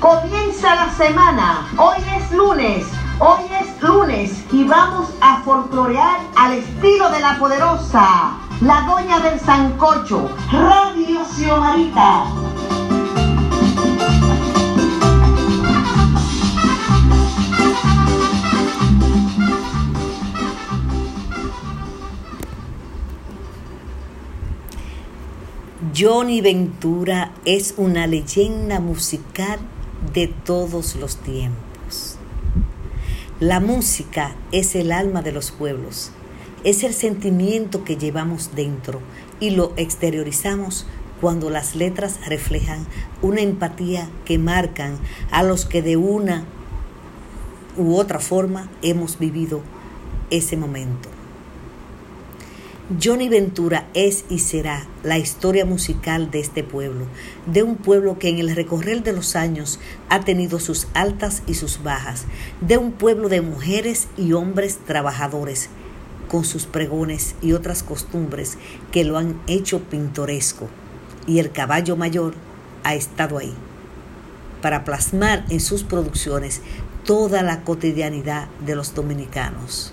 Comienza la semana. Hoy es lunes. Hoy es lunes y vamos a folclorear al estilo de la poderosa, la doña del Sancocho, Radio Xiomarita. Johnny Ventura es una leyenda musical de todos los tiempos. La música es el alma de los pueblos, es el sentimiento que llevamos dentro y lo exteriorizamos cuando las letras reflejan una empatía que marcan a los que de una u otra forma hemos vivido ese momento. Johnny Ventura es y será la historia musical de este pueblo, de un pueblo que en el recorrer de los años ha tenido sus altas y sus bajas, de un pueblo de mujeres y hombres trabajadores, con sus pregones y otras costumbres que lo han hecho pintoresco. Y el caballo mayor ha estado ahí, para plasmar en sus producciones toda la cotidianidad de los dominicanos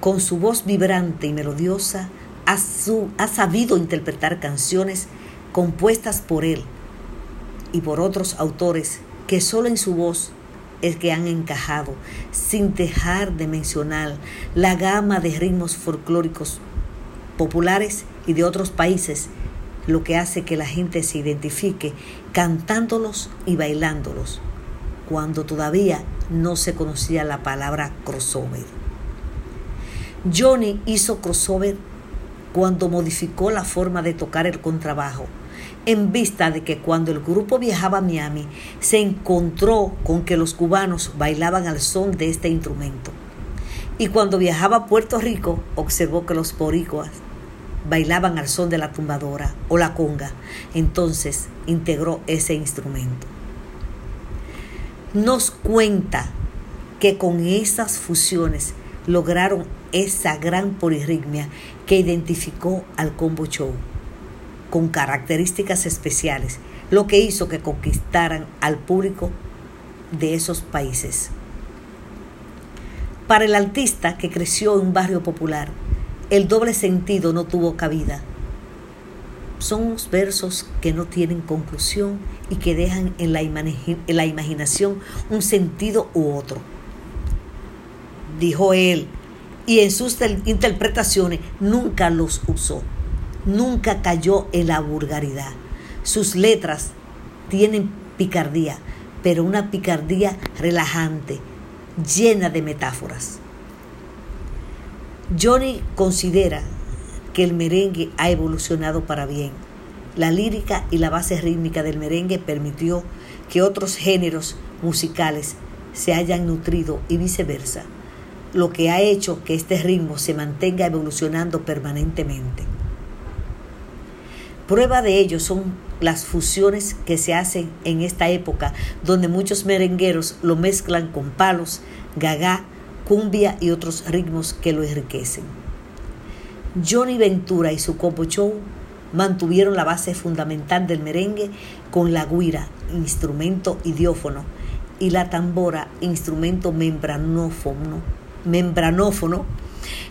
con su voz vibrante y melodiosa, ha, sabido interpretar canciones compuestas por él y por otros autores que solo en su voz es que han encajado, sin dejar de mencionar la gama de ritmos folclóricos populares y de otros países, lo que hace que la gente se identifique cantándolos y bailándolos, cuando todavía no se conocía la palabra crossover. Johnny hizo crossover cuando modificó la forma de tocar el contrabajo, en vista de que cuando el grupo viajaba a Miami se encontró con que los cubanos bailaban al son de este instrumento. Y cuando viajaba a Puerto Rico observó que los boricuas bailaban al son de la tumbadora o la conga. Entonces integró ese instrumento. Nos cuenta que con esas fusiones lograron esa gran polirritmia que identificó al combo show con características especiales, lo que hizo que conquistaran al público de esos países. Para el artista que creció en un barrio popular, el doble sentido no tuvo cabida. Son versos que no tienen conclusión y que dejan en la, en la imaginación un sentido u otro. Dijo él, y en sus interpretaciones nunca los usó, nunca cayó en la vulgaridad. Sus letras tienen picardía, pero una picardía relajante, llena de metáforas. Johnny considera que el merengue ha evolucionado para bien. La lírica y la base rítmica del merengue permitió que otros géneros musicales se hayan nutrido y viceversa lo que ha hecho que este ritmo se mantenga evolucionando permanentemente. Prueba de ello son las fusiones que se hacen en esta época, donde muchos merengueros lo mezclan con palos, gagá, cumbia y otros ritmos que lo enriquecen. Johnny Ventura y su combo show mantuvieron la base fundamental del merengue con la guira, instrumento idiófono, y la tambora, instrumento membranófono membranófono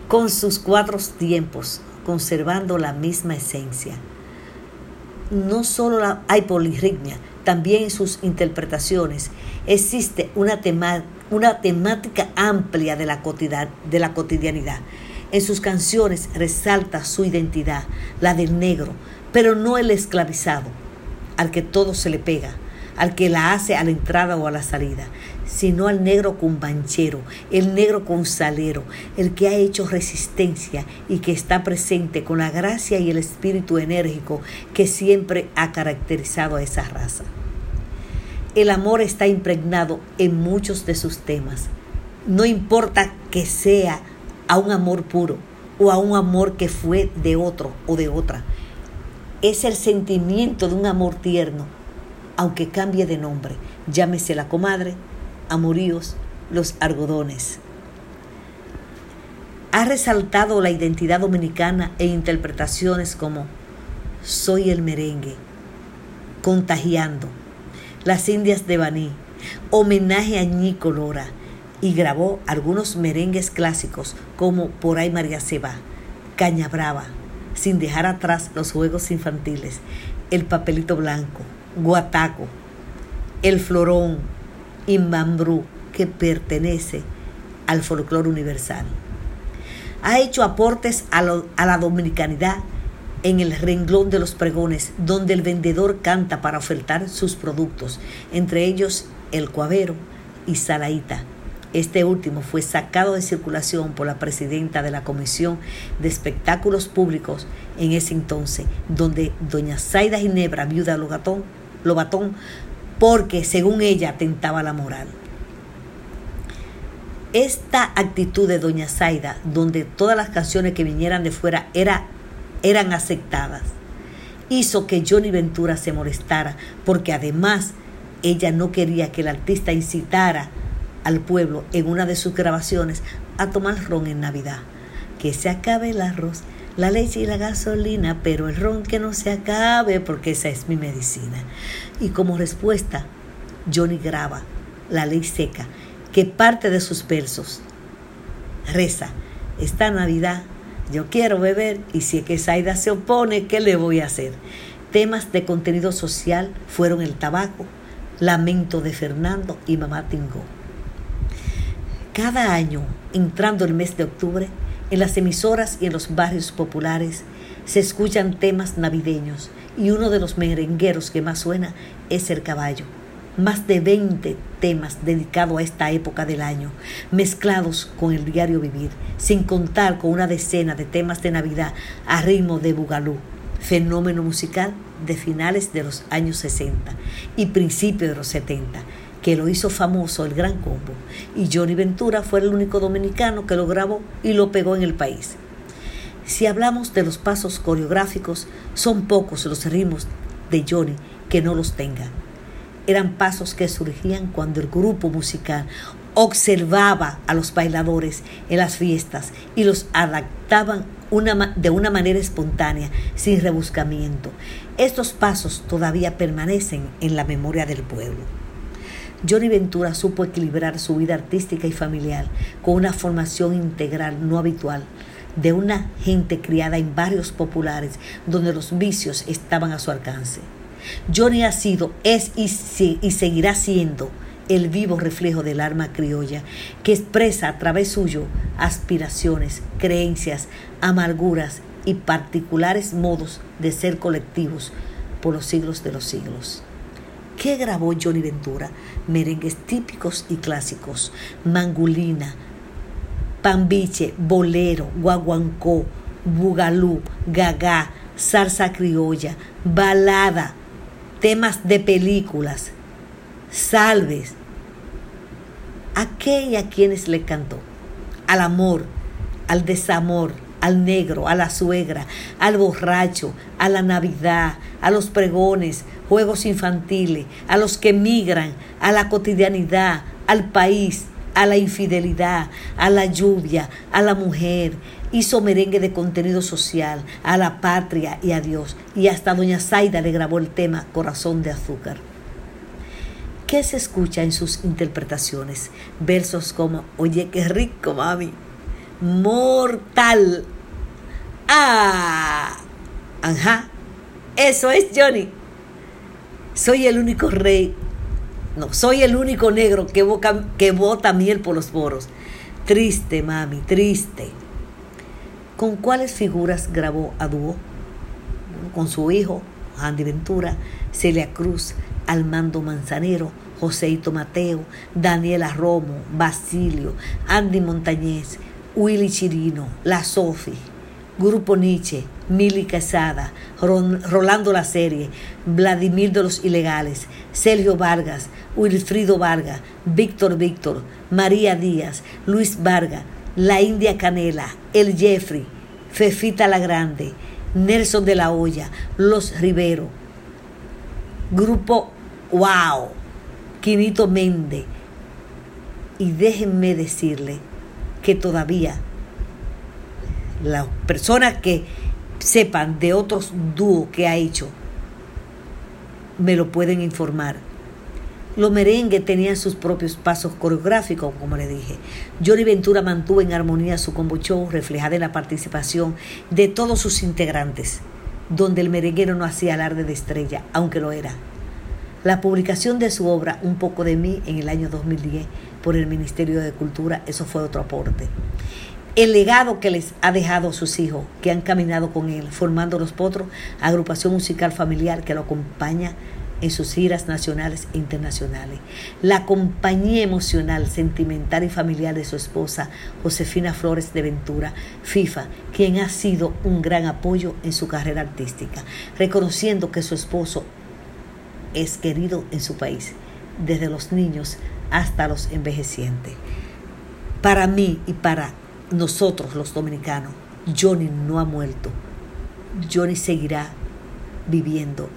con sus cuatro tiempos, conservando la misma esencia. No solo hay polirritmia, también en sus interpretaciones existe una, una temática amplia de la, de la cotidianidad. En sus canciones resalta su identidad, la del negro, pero no el esclavizado, al que todo se le pega, al que la hace a la entrada o a la salida, sino al negro cumbanchero, el negro salero, el que ha hecho resistencia y que está presente con la gracia y el espíritu enérgico que siempre ha caracterizado a esa raza. El amor está impregnado en muchos de sus temas. No importa que sea a un amor puro o a un amor que fue de otro o de otra. Es el sentimiento de un amor tierno, aunque cambie de nombre, llámese la comadre, amoríos, los argodones. Ha resaltado la identidad dominicana e interpretaciones como Soy el merengue, Contagiando, Las Indias de Baní, homenaje a Ñico y grabó algunos merengues clásicos como Por ahí María se va, Caña Brava, sin dejar atrás los juegos infantiles, El Papelito Blanco, Guataco, El Florón y Mambrú, que pertenece al folclore universal. Ha hecho aportes a, la dominicanidad en el renglón de los pregones, donde el vendedor canta para ofertar sus productos, entre ellos el cuavero y Salaíta. Este último fue sacado de circulación por la presidenta de la Comisión de Espectáculos Públicos en ese entonces, donde doña Zaida Ginebra, viuda Lobatón, Lobatón porque según ella atentaba la moral. Esta actitud de doña Zaida, donde todas las canciones que vinieran de fuera era, eran aceptadas, hizo que Johnny Ventura se molestara, porque además ella no quería que el artista incitara al pueblo en una de sus grabaciones a tomar ron en Navidad. Que se acabe el arroz, la leche y la gasolina, pero el ron que no se acabe porque esa es mi medicina. Y como respuesta, Johnny graba La ley seca, que parte de sus versos reza, esta Navidad yo quiero beber y si es que Saida se opone, ¿qué le voy a hacer? Temas de contenido social fueron el tabaco, Lamento de Fernando y Mamá Tingo. Cada año, entrando el mes de octubre, en las emisoras y en los barrios populares se escuchan temas navideños y uno de los merengueros que más suena es el caballo. Más de 20 temas dedicados a esta época del año, mezclados con el diario vivir, sin contar con una decena de temas de Navidad a ritmo de bugalú, fenómeno musical de finales de los años 60 y principios de los 70 que lo hizo famoso el Gran Combo, y Johnny Ventura fue el único dominicano que lo grabó y lo pegó en el país. Si hablamos de los pasos coreográficos, son pocos los ritmos de Johnny que no los tengan. Eran pasos que surgían cuando el grupo musical observaba a los bailadores en las fiestas y los adaptaban de una manera espontánea, sin rebuscamiento. Estos pasos todavía permanecen en la memoria del pueblo. Johnny Ventura supo equilibrar su vida artística y familiar con una formación integral no habitual de una gente criada en barrios populares donde los vicios estaban a su alcance. Johnny ha sido, es y, y seguirá siendo el vivo reflejo del alma criolla que expresa a través suyo aspiraciones, creencias, amarguras y particulares modos de ser colectivos por los siglos de los siglos. ¿Qué grabó Johnny Ventura? Merengues típicos y clásicos, mangulina, pambiche, bolero, guaguancó, bugalú, gagá, salsa criolla, balada, temas de películas, salves. ¿A qué y a quienes le cantó? Al amor, al desamor, al negro, a la suegra, al borracho, a la Navidad, a los pregones, juegos infantiles, a los que migran, a la cotidianidad, al país, a la infidelidad, a la lluvia, a la mujer. Hizo merengue de contenido social, a la patria y a Dios. Y hasta doña Zaida le grabó el tema Corazón de Azúcar. ¿Qué se escucha en sus interpretaciones? Versos como, oye, qué rico, mami mortal. Ah, ajá, eso es Johnny. Soy el único rey, no, soy el único negro que, que bota miel por los poros. Triste, mami, triste. ¿Con cuáles figuras grabó a dúo? Con su hijo, Andy Ventura, Celia Cruz, Almando Manzanero, Joseito Mateo, Daniela Romo, Basilio, Andy Montañez, Willy Chirino, La Sofi, Grupo Nietzsche, Mili Casada, Rolando La Serie, Vladimir de los Ilegales, Sergio Vargas, Wilfrido Vargas, Víctor Víctor, María Díaz, Luis Vargas, La India Canela, El Jeffrey, Fefita La Grande, Nelson de la Hoya, Los Rivero, Grupo Wow, Quinito Méndez. Y déjenme decirle que todavía las personas que sepan de otros dúos que ha hecho me lo pueden informar. Los merengues tenían sus propios pasos coreográficos, como le dije. Johnny Ventura mantuvo en armonía su combo show, reflejada en la participación de todos sus integrantes, donde el merenguero no hacía alarde de estrella, aunque lo era. La publicación de su obra Un poco de mí en el año 2010 por el Ministerio de Cultura, eso fue otro aporte. El legado que les ha dejado a sus hijos, que han caminado con él, formando los potros, agrupación musical familiar que lo acompaña en sus giras nacionales e internacionales. La compañía emocional, sentimental y familiar de su esposa, Josefina Flores de Ventura, FIFA, quien ha sido un gran apoyo en su carrera artística, reconociendo que su esposo es querido en su país, desde los niños hasta los envejecientes. Para mí y para nosotros los dominicanos, Johnny no ha muerto. Johnny seguirá viviendo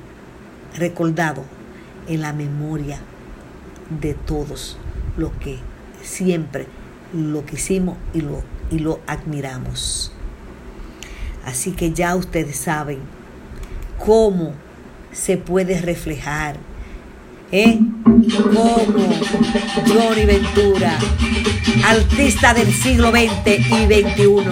recordado en la memoria de todos los que siempre lo quisimos y lo, y lo admiramos. Así que ya ustedes saben cómo se puede reflejar, ¿eh? Cómo Johnny Ventura, artista del siglo XX y XXI.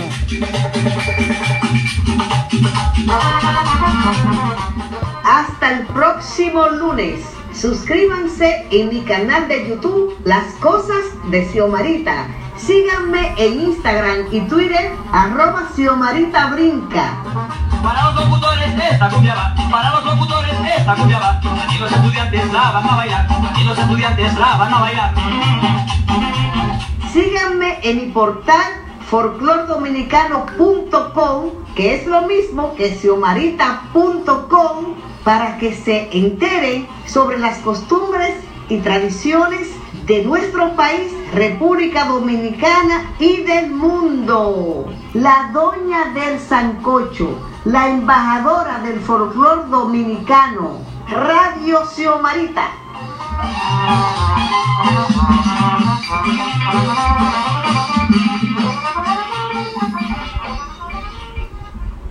Hasta el próximo lunes. Suscríbanse en mi canal de YouTube Las Cosas de Xiomarita. Síganme en Instagram y Twitter arroba Xiomarita Brinca. Para los locutores esta cumbia va, para los locutores esta cumbia va, y los estudiantes la van a bailar, y los estudiantes la van a bailar. Síganme en mi portal folclordominicano.com, que es lo mismo que xiomarita.com, para que se enteren sobre las costumbres y tradiciones de nuestro país, República Dominicana y del mundo. La doña del Sancocho, la embajadora del folclor dominicano, Radio Xiomarita.